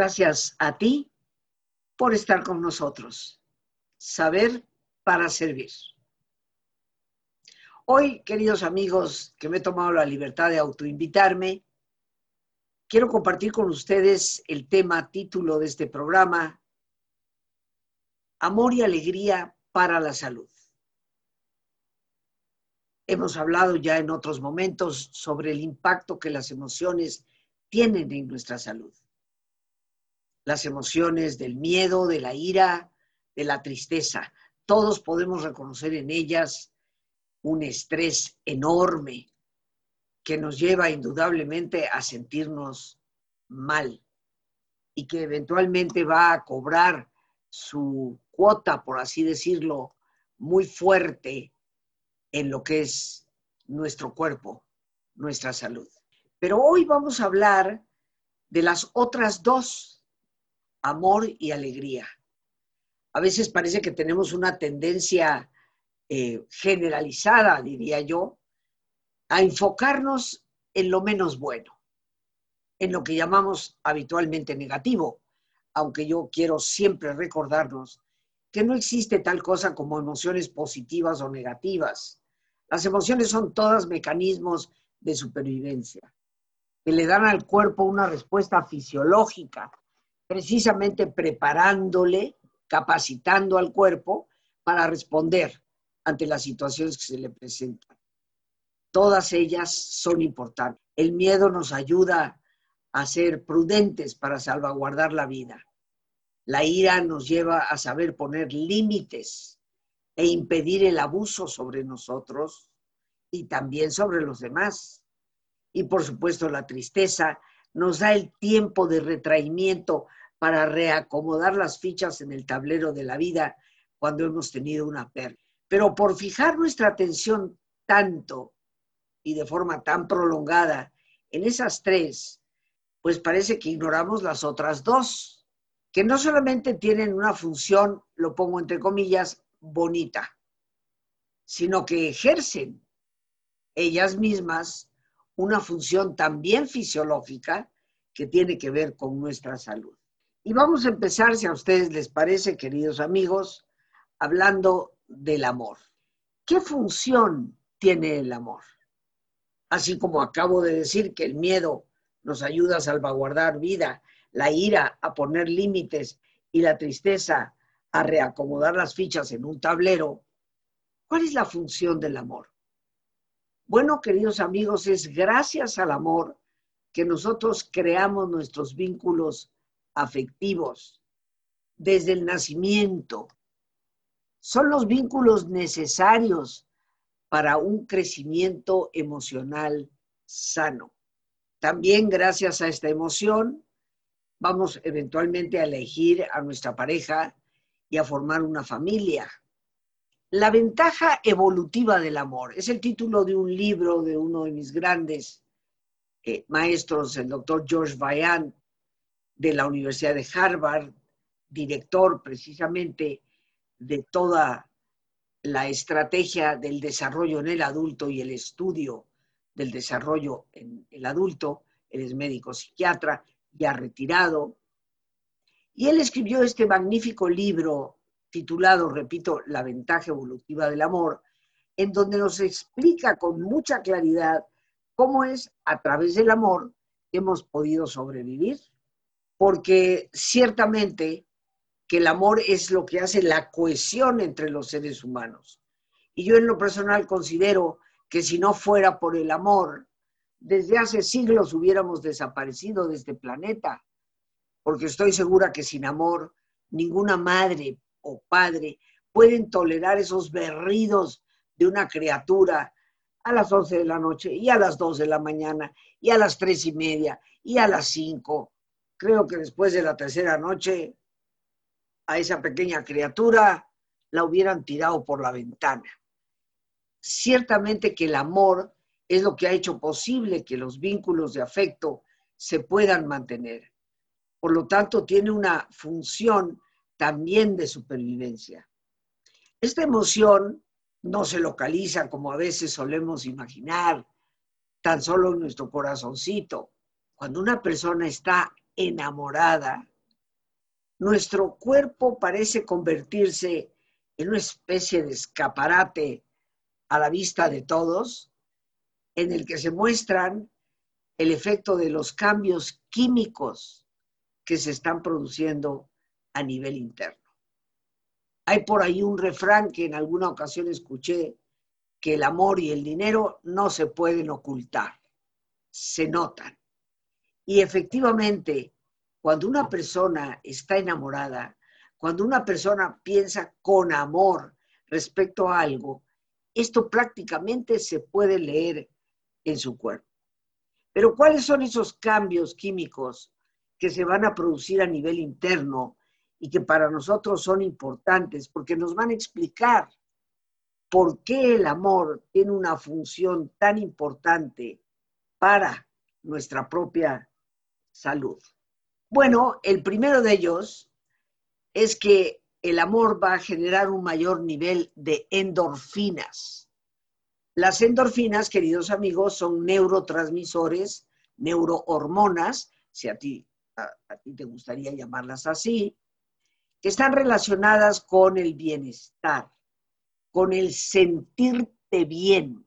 Gracias a ti por estar con nosotros. Saber para servir. Hoy, queridos amigos, que me he tomado la libertad de autoinvitarme, quiero compartir con ustedes el tema, título de este programa, Amor y Alegría para la Salud. Hemos hablado ya en otros momentos sobre el impacto que las emociones tienen en nuestra salud las emociones del miedo, de la ira, de la tristeza. Todos podemos reconocer en ellas un estrés enorme que nos lleva indudablemente a sentirnos mal y que eventualmente va a cobrar su cuota, por así decirlo, muy fuerte en lo que es nuestro cuerpo, nuestra salud. Pero hoy vamos a hablar de las otras dos amor y alegría. A veces parece que tenemos una tendencia eh, generalizada, diría yo, a enfocarnos en lo menos bueno, en lo que llamamos habitualmente negativo, aunque yo quiero siempre recordarnos que no existe tal cosa como emociones positivas o negativas. Las emociones son todas mecanismos de supervivencia, que le dan al cuerpo una respuesta fisiológica precisamente preparándole, capacitando al cuerpo para responder ante las situaciones que se le presentan. Todas ellas son importantes. El miedo nos ayuda a ser prudentes para salvaguardar la vida. La ira nos lleva a saber poner límites e impedir el abuso sobre nosotros y también sobre los demás. Y por supuesto la tristeza nos da el tiempo de retraimiento para reacomodar las fichas en el tablero de la vida cuando hemos tenido una pérdida. Pero por fijar nuestra atención tanto y de forma tan prolongada en esas tres, pues parece que ignoramos las otras dos, que no solamente tienen una función, lo pongo entre comillas, bonita, sino que ejercen ellas mismas una función también fisiológica que tiene que ver con nuestra salud. Y vamos a empezar, si a ustedes les parece, queridos amigos, hablando del amor. ¿Qué función tiene el amor? Así como acabo de decir que el miedo nos ayuda a salvaguardar vida, la ira a poner límites y la tristeza a reacomodar las fichas en un tablero, ¿cuál es la función del amor? Bueno, queridos amigos, es gracias al amor que nosotros creamos nuestros vínculos afectivos desde el nacimiento. Son los vínculos necesarios para un crecimiento emocional sano. También gracias a esta emoción vamos eventualmente a elegir a nuestra pareja y a formar una familia. La ventaja evolutiva del amor es el título de un libro de uno de mis grandes eh, maestros, el doctor George Vaillant, de la Universidad de Harvard, director precisamente de toda la estrategia del desarrollo en el adulto y el estudio del desarrollo en el adulto. Él es médico psiquiatra, ya retirado. Y él escribió este magnífico libro titulado, repito, La ventaja evolutiva del amor, en donde nos explica con mucha claridad cómo es a través del amor que hemos podido sobrevivir, porque ciertamente que el amor es lo que hace la cohesión entre los seres humanos. Y yo en lo personal considero que si no fuera por el amor, desde hace siglos hubiéramos desaparecido de este planeta, porque estoy segura que sin amor ninguna madre o padre pueden tolerar esos berridos de una criatura a las 11 de la noche y a las 2 de la mañana y a las tres y media y a las 5 Creo que después de la tercera noche, a esa pequeña criatura la hubieran tirado por la ventana. Ciertamente que el amor es lo que ha hecho posible que los vínculos de afecto se puedan mantener. Por lo tanto, tiene una función también de supervivencia. Esta emoción no se localiza como a veces solemos imaginar, tan solo en nuestro corazoncito. Cuando una persona está enamorada, nuestro cuerpo parece convertirse en una especie de escaparate a la vista de todos, en el que se muestran el efecto de los cambios químicos que se están produciendo a nivel interno. Hay por ahí un refrán que en alguna ocasión escuché, que el amor y el dinero no se pueden ocultar, se notan. Y efectivamente, cuando una persona está enamorada, cuando una persona piensa con amor respecto a algo, esto prácticamente se puede leer en su cuerpo. Pero ¿cuáles son esos cambios químicos que se van a producir a nivel interno y que para nosotros son importantes? Porque nos van a explicar por qué el amor tiene una función tan importante para nuestra propia salud. Bueno, el primero de ellos es que el amor va a generar un mayor nivel de endorfinas. Las endorfinas, queridos amigos, son neurotransmisores, neurohormonas, si a ti, te gustaría llamarlas así, que están relacionadas con el bienestar, con el sentirte bien.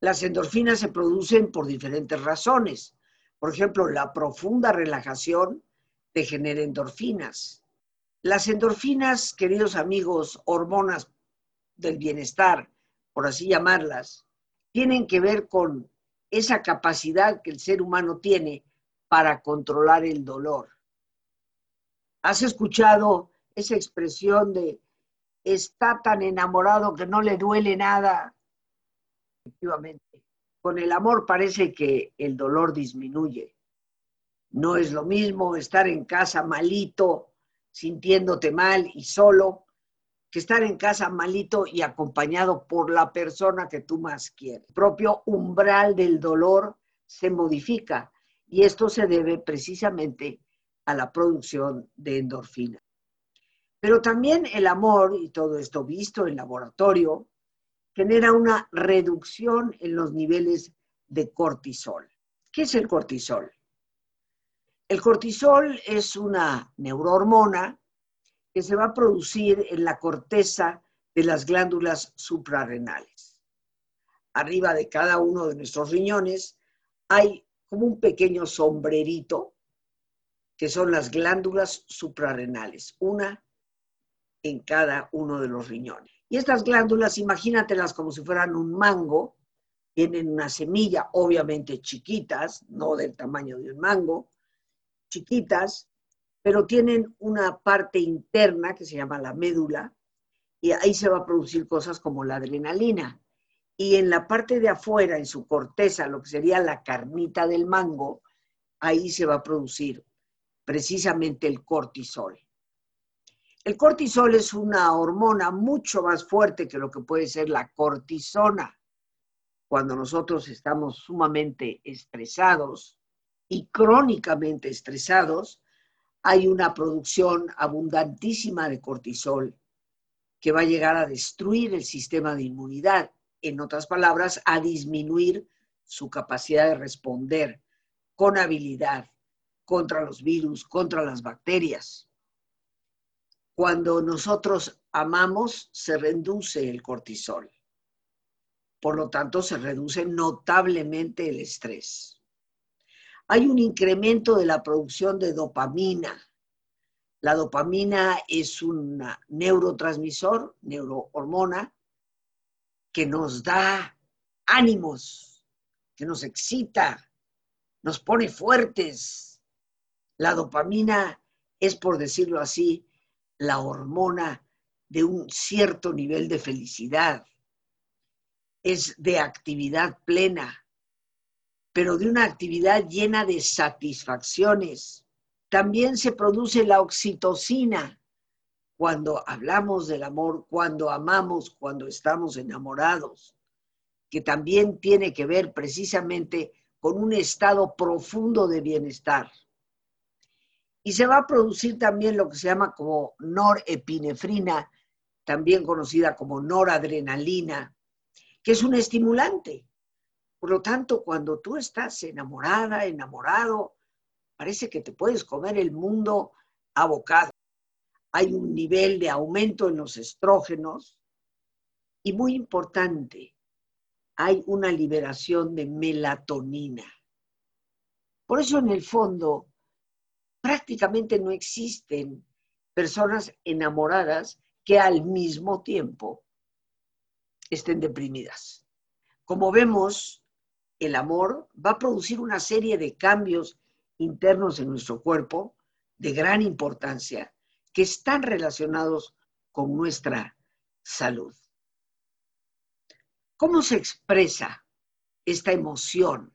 Las endorfinas se producen por diferentes razones. Por ejemplo, la profunda relajación te genera endorfinas. Las endorfinas, queridos amigos, hormonas del bienestar, por así llamarlas, tienen que ver con esa capacidad que el ser humano tiene para controlar el dolor. ¿Has escuchado esa expresión de está tan enamorado que no le duele nada? Efectivamente, con el amor parece que el dolor disminuye. No es lo mismo estar en casa malito sintiéndote mal y solo, que estar en casa malito y acompañado por la persona que tú más quieres. El propio umbral del dolor se modifica y esto se debe precisamente a la producción de endorfina. Pero también el amor, y todo esto visto en laboratorio, genera una reducción en los niveles de cortisol. ¿Qué es el cortisol? El cortisol es una neurohormona que se va a producir en la corteza de las glándulas suprarrenales. Arriba de cada uno de nuestros riñones hay como un pequeño sombrerito que son las glándulas suprarrenales, una en cada uno de los riñones. Y estas glándulas, imagínatelas como si fueran un mango, tienen una semilla, obviamente chiquitas, no del tamaño de un mango, chiquitas, pero tienen una parte interna que se llama la médula, y ahí se va a producir cosas como la adrenalina. Y en la parte de afuera, en su corteza, lo que sería la carnita del mango, ahí se va a producir precisamente el cortisol. El cortisol es una hormona mucho más fuerte que lo que puede ser la cortisona. Cuando nosotros estamos sumamente estresados, y crónicamente estresados, hay una producción abundantísima de cortisol que va a llegar a destruir el sistema de inmunidad, en otras palabras, a disminuir su capacidad de responder con habilidad contra los virus, contra las bacterias. Cuando nosotros amamos, se reduce el cortisol. Por lo tanto, se reduce notablemente el estrés hay un incremento de la producción de dopamina. La dopamina es un neurotransmisor, neurohormona, que nos da ánimos, que nos excita, nos pone fuertes. La dopamina es, por decirlo así, la hormona de un cierto nivel de felicidad. Es de actividad plena pero de una actividad llena de satisfacciones. También se produce la oxitocina cuando hablamos del amor, cuando amamos, cuando estamos enamorados, que también tiene que ver precisamente con un estado profundo de bienestar. Y se va a producir también lo que se llama como norepinefrina, también conocida como noradrenalina, que es un estimulante por lo tanto, cuando tú estás enamorada, enamorado, parece que te puedes comer el mundo abocado. Hay un nivel de aumento en los estrógenos y muy importante, hay una liberación de melatonina. Por eso en el fondo prácticamente no existen personas enamoradas que al mismo tiempo estén deprimidas. Como vemos, el amor va a producir una serie de cambios internos en nuestro cuerpo de gran importancia que están relacionados con nuestra salud. ¿Cómo se expresa esta emoción?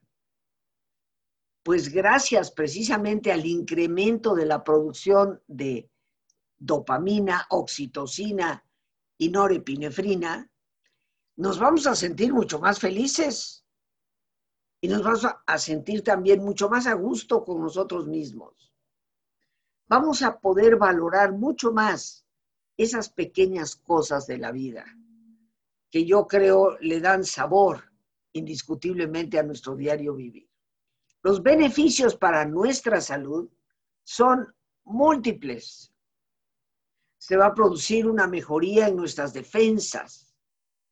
Pues gracias precisamente al incremento de la producción de dopamina, oxitocina y norepinefrina, nos vamos a sentir mucho más felices y nos vamos a sentir también mucho más a gusto con nosotros mismos. Vamos a poder valorar mucho más esas pequeñas cosas de la vida que yo creo le dan sabor indiscutiblemente a nuestro diario vivir. Los beneficios para nuestra salud son múltiples. Se va a producir una mejoría en nuestras defensas,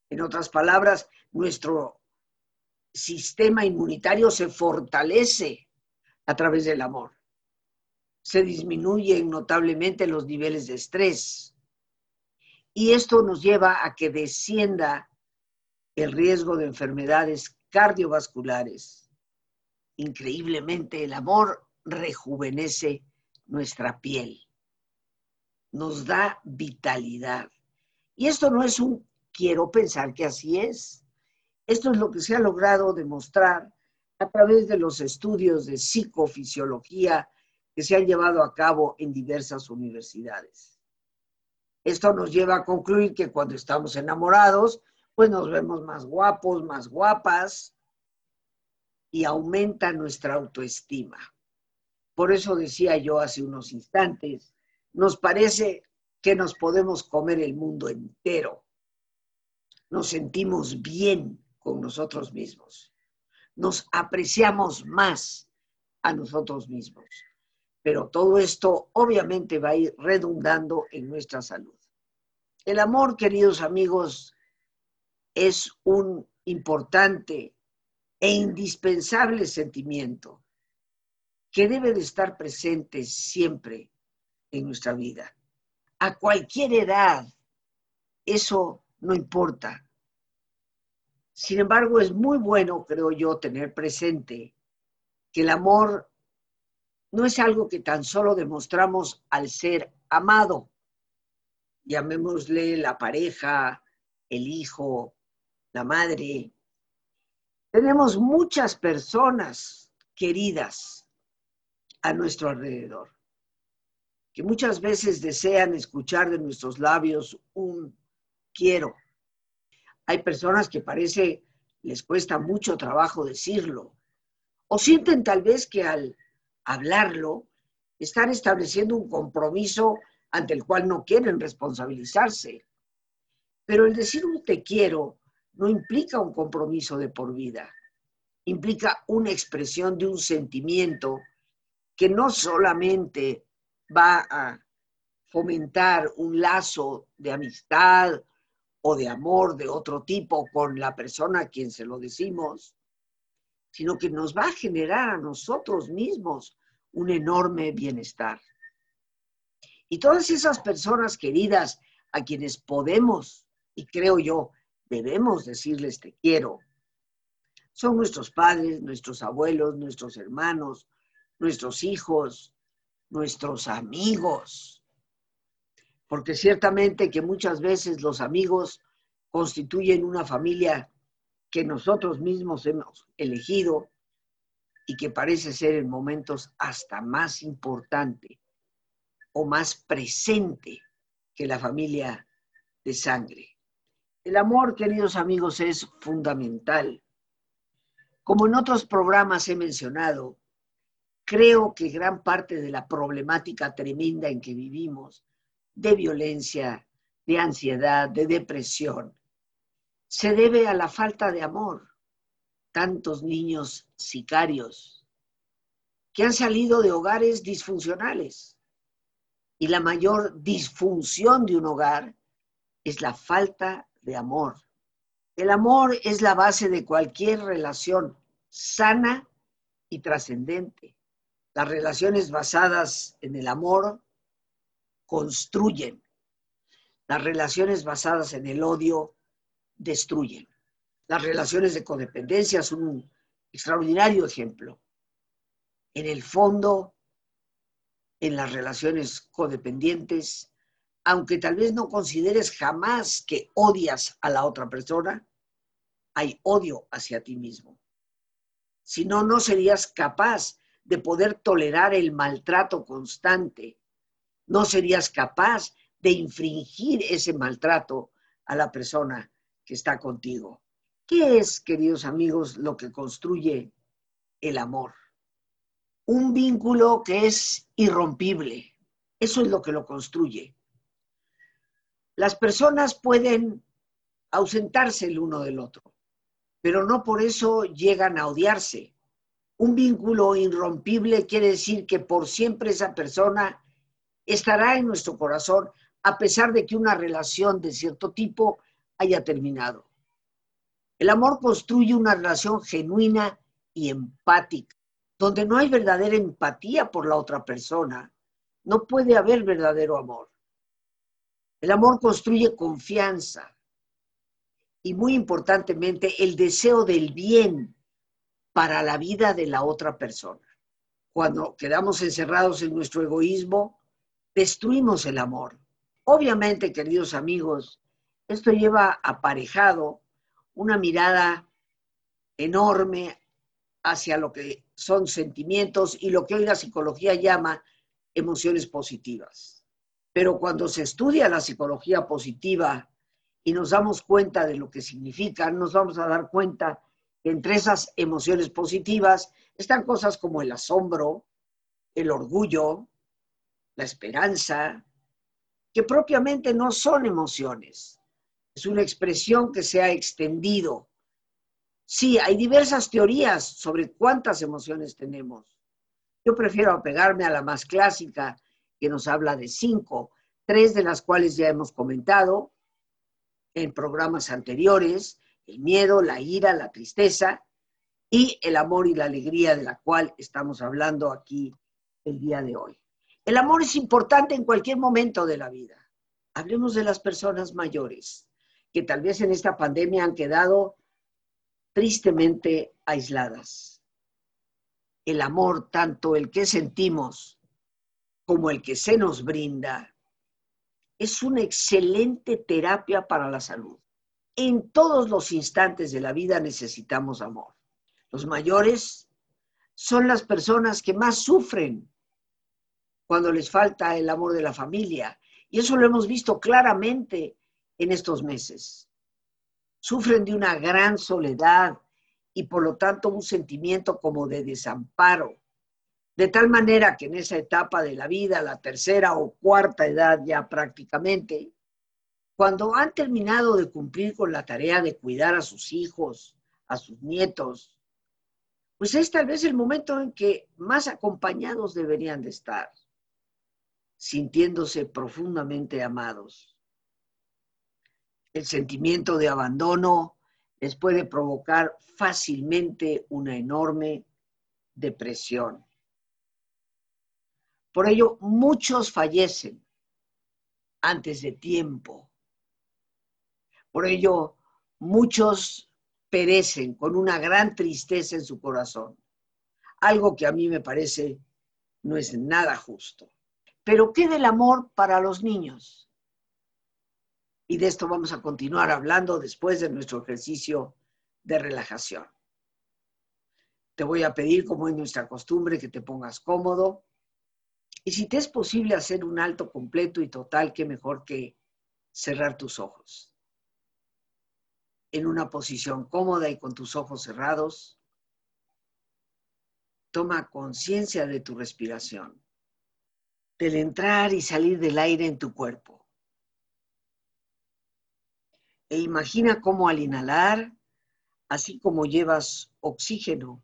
en otras palabras, nuestro sistema inmunitario se fortalece a través del amor. Se disminuyen notablemente los niveles de estrés. Y esto nos lleva a que descienda el riesgo de enfermedades cardiovasculares. Increíblemente, el amor rejuvenece nuestra piel, nos da vitalidad. Y esto no es un Quiero pensar que así es. Esto es lo que se ha logrado demostrar a través de los estudios de psicofisiología que se han llevado a cabo en diversas universidades. Esto nos lleva a concluir que cuando estamos enamorados, pues nos vemos más guapos, más guapas y aumenta nuestra autoestima. Por eso decía yo hace unos instantes, nos parece que nos podemos comer el mundo entero nos sentimos bien con nosotros mismos, nos apreciamos más a nosotros mismos. Pero todo esto obviamente va a ir redundando en nuestra salud. El amor, queridos amigos, es un importante e indispensable sentimiento que debe de estar presente siempre en nuestra vida. A cualquier edad, eso no importa. Sin embargo, es muy bueno, creo yo, tener presente que el amor no es algo que tan solo demostramos al ser amado, llamémosle la pareja, el hijo, la madre. Tenemos muchas personas queridas a nuestro alrededor, que muchas veces desean escuchar de nuestros labios un quiero. Hay personas que parece les cuesta mucho trabajo decirlo o sienten tal vez que al hablarlo están estableciendo un compromiso ante el cual no quieren responsabilizarse. Pero el decir un te quiero no implica un compromiso de por vida, implica una expresión de un sentimiento que no solamente va a fomentar un lazo de amistad o de amor de otro tipo con la persona a quien se lo decimos, sino que nos va a generar a nosotros mismos un enorme bienestar. Y todas esas personas queridas a quienes podemos, y creo yo, debemos decirles te quiero, son nuestros padres, nuestros abuelos, nuestros hermanos, nuestros hijos, nuestros amigos, porque ciertamente que muchas veces los amigos constituyen una familia que nosotros mismos hemos elegido y que parece ser en momentos hasta más importante o más presente que la familia de sangre. El amor, queridos amigos, es fundamental. Como en otros programas he mencionado, creo que gran parte de la problemática tremenda en que vivimos de violencia, de ansiedad, de depresión, se debe a la falta de amor. Tantos niños sicarios, que han salido de hogares disfuncionales. Y la mayor disfunción de un hogar es la falta de amor. El amor es la base de cualquier relación sana y trascendente. Las relaciones basadas en el amor construyen. Las relaciones basadas en el odio destruyen. Las relaciones de codependencia son un extraordinario ejemplo. En el fondo, en las relaciones codependientes, aunque tal vez no consideres jamás que odias a la otra persona, hay odio hacia ti mismo. Si no, no serías capaz de poder tolerar el maltrato constante. No serías capaz de infringir ese maltrato a la persona que está contigo. ¿Qué es, queridos amigos, lo que construye el amor? Un vínculo que es irrompible. Eso es lo que lo construye. Las personas pueden ausentarse el uno del otro, pero no por eso llegan a odiarse. Un vínculo irrompible quiere decir que por siempre esa persona estará en nuestro corazón a pesar de que una relación de cierto tipo haya terminado. El amor construye una relación genuina y empática. Donde no hay verdadera empatía por la otra persona, no puede haber verdadero amor. El amor construye confianza y muy importantemente el deseo del bien para la vida de la otra persona. Cuando quedamos encerrados en nuestro egoísmo, destruimos el amor. Obviamente, queridos amigos, esto lleva aparejado una mirada enorme hacia lo que son sentimientos y lo que hoy la psicología llama emociones positivas. Pero cuando se estudia la psicología positiva y nos damos cuenta de lo que significa, nos vamos a dar cuenta que entre esas emociones positivas están cosas como el asombro, el orgullo, la esperanza, que propiamente no son emociones. Es una expresión que se ha extendido. Sí, hay diversas teorías sobre cuántas emociones tenemos. Yo prefiero apegarme a la más clásica, que nos habla de cinco, tres de las cuales ya hemos comentado en programas anteriores, el miedo, la ira, la tristeza y el amor y la alegría de la cual estamos hablando aquí el día de hoy. El amor es importante en cualquier momento de la vida. Hablemos de las personas mayores, que tal vez en esta pandemia han quedado tristemente aisladas. El amor, tanto el que sentimos como el que se nos brinda, es una excelente terapia para la salud. En todos los instantes de la vida necesitamos amor. Los mayores son las personas que más sufren cuando les falta el amor de la familia. Y eso lo hemos visto claramente en estos meses. Sufren de una gran soledad y por lo tanto un sentimiento como de desamparo de tal manera que en esa etapa de la vida, la tercera o cuarta edad ya prácticamente, cuando han terminado de cumplir con la tarea de cuidar a sus hijos, a sus nietos, pues es tal vez el momento en que más acompañados deberían de estar, sintiéndose profundamente amados. El sentimiento de abandono les puede provocar fácilmente una enorme depresión. Por ello, muchos fallecen antes de tiempo. Por ello, muchos perecen con una gran tristeza en su corazón. Algo que a mí me parece no es nada justo. Pero ¿qué del amor para los niños? Y de esto vamos a continuar hablando después de nuestro ejercicio de relajación. Te voy a pedir, como es nuestra costumbre, que te pongas cómodo y si te es posible hacer un alto completo y total, qué mejor que cerrar tus ojos. En una posición cómoda y con tus ojos cerrados, toma conciencia de tu respiración, del entrar y salir del aire en tu cuerpo. E imagina cómo al inhalar, así como llevas oxígeno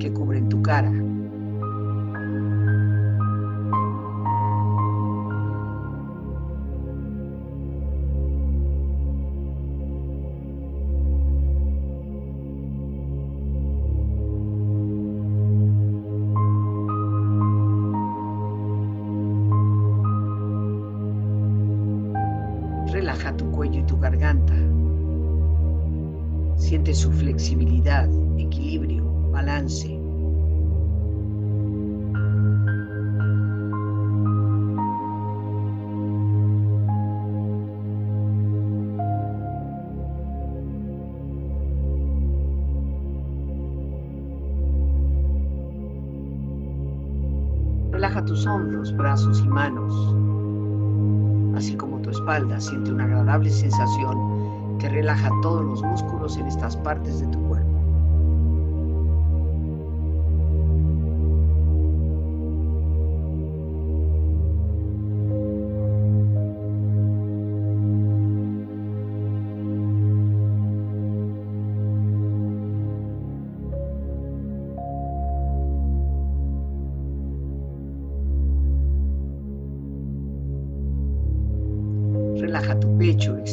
que cubren tu cara. Siente una agradable sensación que relaja todos los músculos en estas partes de tu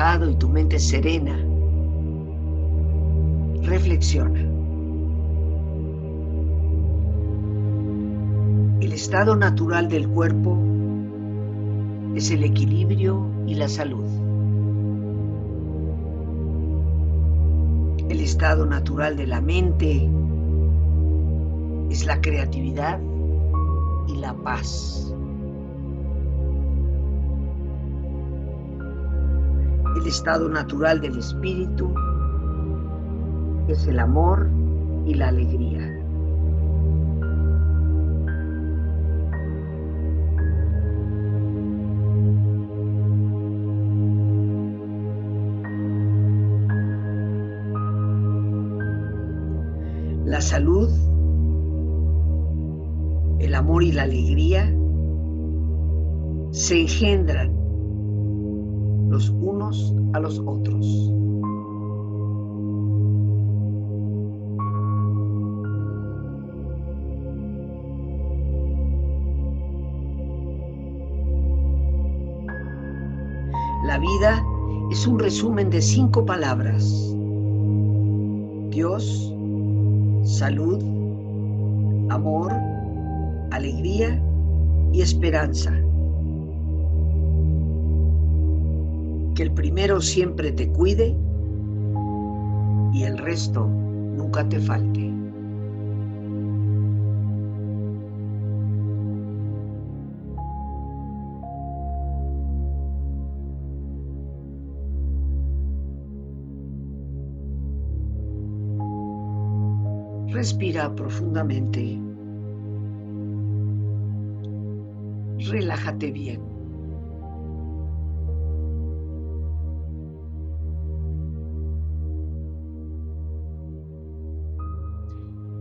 Y tu mente serena, reflexiona. El estado natural del cuerpo es el equilibrio y la salud. El estado natural de la mente es la creatividad y la paz. El estado natural del espíritu es el amor y la alegría. La salud, el amor y la alegría se engendran los unos a los otros. La vida es un resumen de cinco palabras. Dios, salud, amor, alegría y esperanza. Que el primero siempre te cuide y el resto nunca te falte. Respira profundamente. Relájate bien.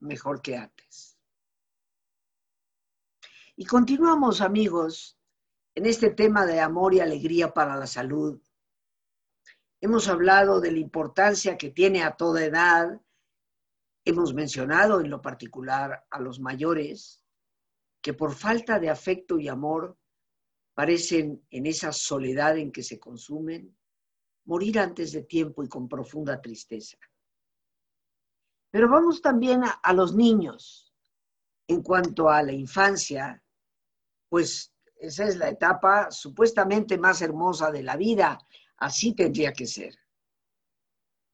mejor que antes. Y continuamos, amigos, en este tema de amor y alegría para la salud. Hemos hablado de la importancia que tiene a toda edad. Hemos mencionado en lo particular a los mayores que por falta de afecto y amor parecen en esa soledad en que se consumen morir antes de tiempo y con profunda tristeza. Pero vamos también a, los niños. En cuanto a la infancia, pues esa es la etapa supuestamente más hermosa de la vida, así tendría que ser.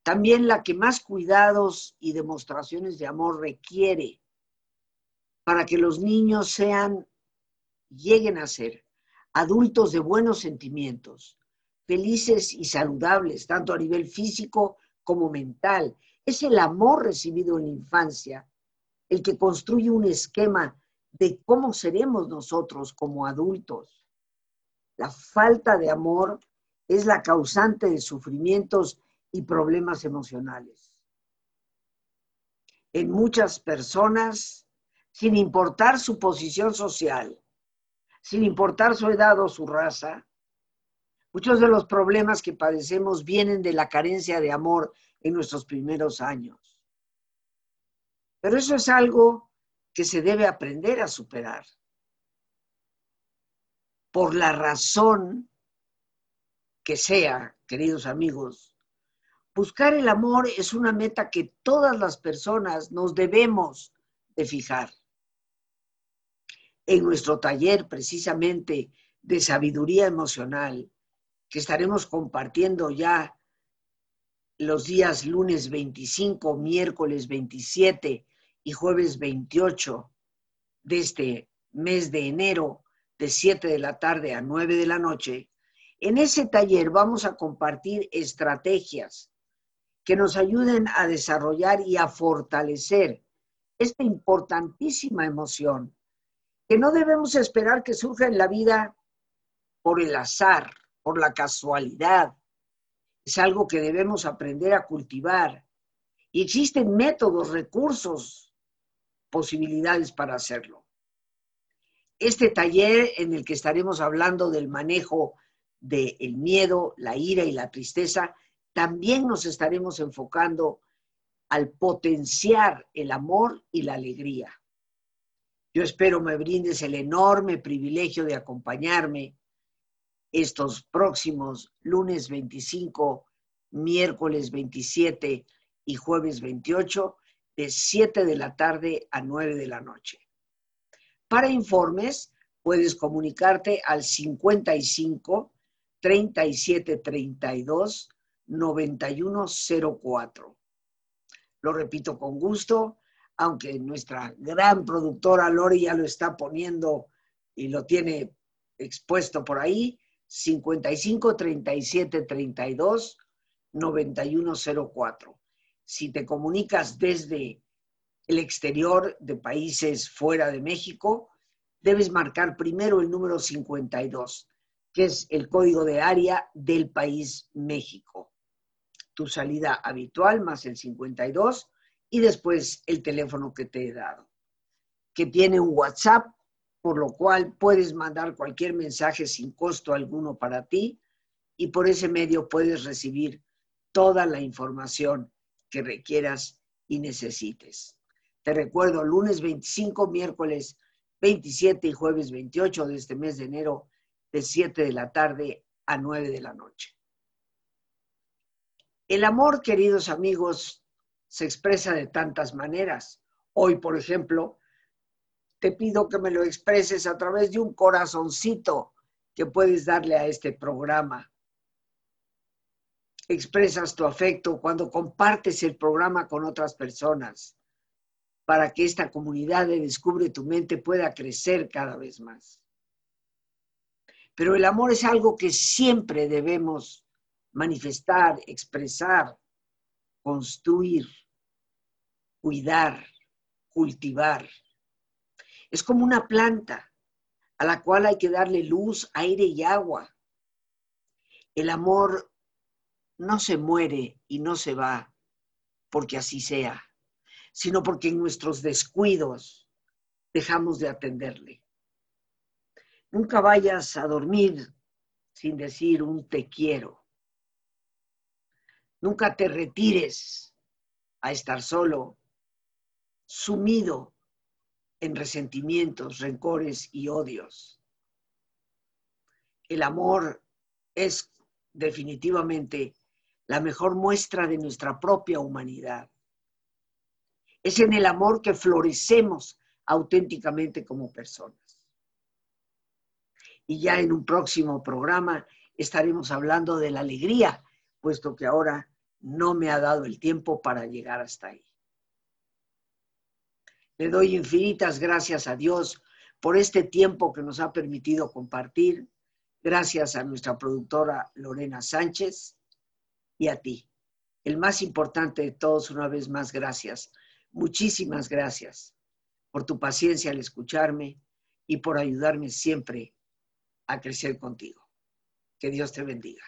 También la que más cuidados y demostraciones de amor requiere para que los niños sean, lleguen a ser adultos de buenos sentimientos, felices y saludables, tanto a nivel físico como mental, es el amor recibido en la infancia el que construye un esquema de cómo seremos nosotros como adultos. La falta de amor es la causante de sufrimientos y problemas emocionales. En muchas personas, sin importar su posición social, sin importar su edad o su raza, muchos de los problemas que padecemos vienen de la carencia de amor en nuestros primeros años. Pero eso es algo que se debe aprender a superar. Por la razón que sea, queridos amigos, Buscar el amor es una meta que todas las personas nos debemos de fijar. En nuestro taller precisamente de sabiduría emocional, que estaremos compartiendo ya los días lunes 25, miércoles 27 y jueves 28 de este mes de enero, de 7 de la tarde a 9 de la noche, en ese taller vamos a compartir estrategias que nos ayuden a desarrollar y a fortalecer esta importantísima emoción, que no debemos esperar que surja en la vida por el azar, por la casualidad. Es algo que debemos aprender a cultivar. Y existen métodos, recursos, posibilidades para hacerlo. Este taller en el que estaremos hablando del manejo del miedo, la ira y la tristeza también nos estaremos enfocando al potenciar el amor y la alegría. Yo espero me brindes el enorme privilegio de acompañarme estos próximos lunes 25, miércoles 27 y jueves 28 de 7 de la tarde a 9 de la noche. Para informes, puedes comunicarte al 55 37 32 9104. Lo repito con gusto, aunque nuestra gran productora Lori ya lo está poniendo y lo tiene expuesto por ahí, 55 37 32 9104. Si te comunicas desde el exterior de países fuera de México, debes marcar primero el número 52, que es el código de área del país México tu salida habitual más el 52 y después el teléfono que te he dado, que tiene un WhatsApp, por lo cual puedes mandar cualquier mensaje sin costo alguno para ti y por ese medio puedes recibir toda la información que requieras y necesites. Te recuerdo, lunes 25, miércoles 27 y jueves 28 de este mes de enero, de 7 de la tarde a 9 de la noche. El amor, queridos amigos, se expresa de tantas maneras. Hoy, por ejemplo, te pido que me lo expreses a través de un corazoncito que puedes darle a este programa. Expresas tu afecto cuando compartes el programa con otras personas para que esta comunidad de Descubre tu mente pueda crecer cada vez más. Pero el amor es algo que siempre debemos manifestar, expresar, construir, cuidar, cultivar. Es como una planta a la cual hay que darle luz, aire y agua. El amor no se muere y no se va porque así sea, sino porque en nuestros descuidos dejamos de atenderle. Nunca vayas a dormir sin decir un te quiero. Nunca te retires a estar solo, sumido en resentimientos, rencores y odios. El amor es definitivamente la mejor muestra de nuestra propia humanidad. Es en el amor que florecemos auténticamente como personas. Y ya en un próximo programa estaremos hablando de la alegría, puesto que ahora no me ha dado el tiempo para llegar hasta ahí. Le doy infinitas gracias a Dios por este tiempo que nos ha permitido compartir. Gracias a nuestra productora Lorena Sánchez y a ti. El más importante de todos, una vez más, gracias. Muchísimas gracias por tu paciencia al escucharme y por ayudarme siempre a crecer contigo. Que Dios te bendiga.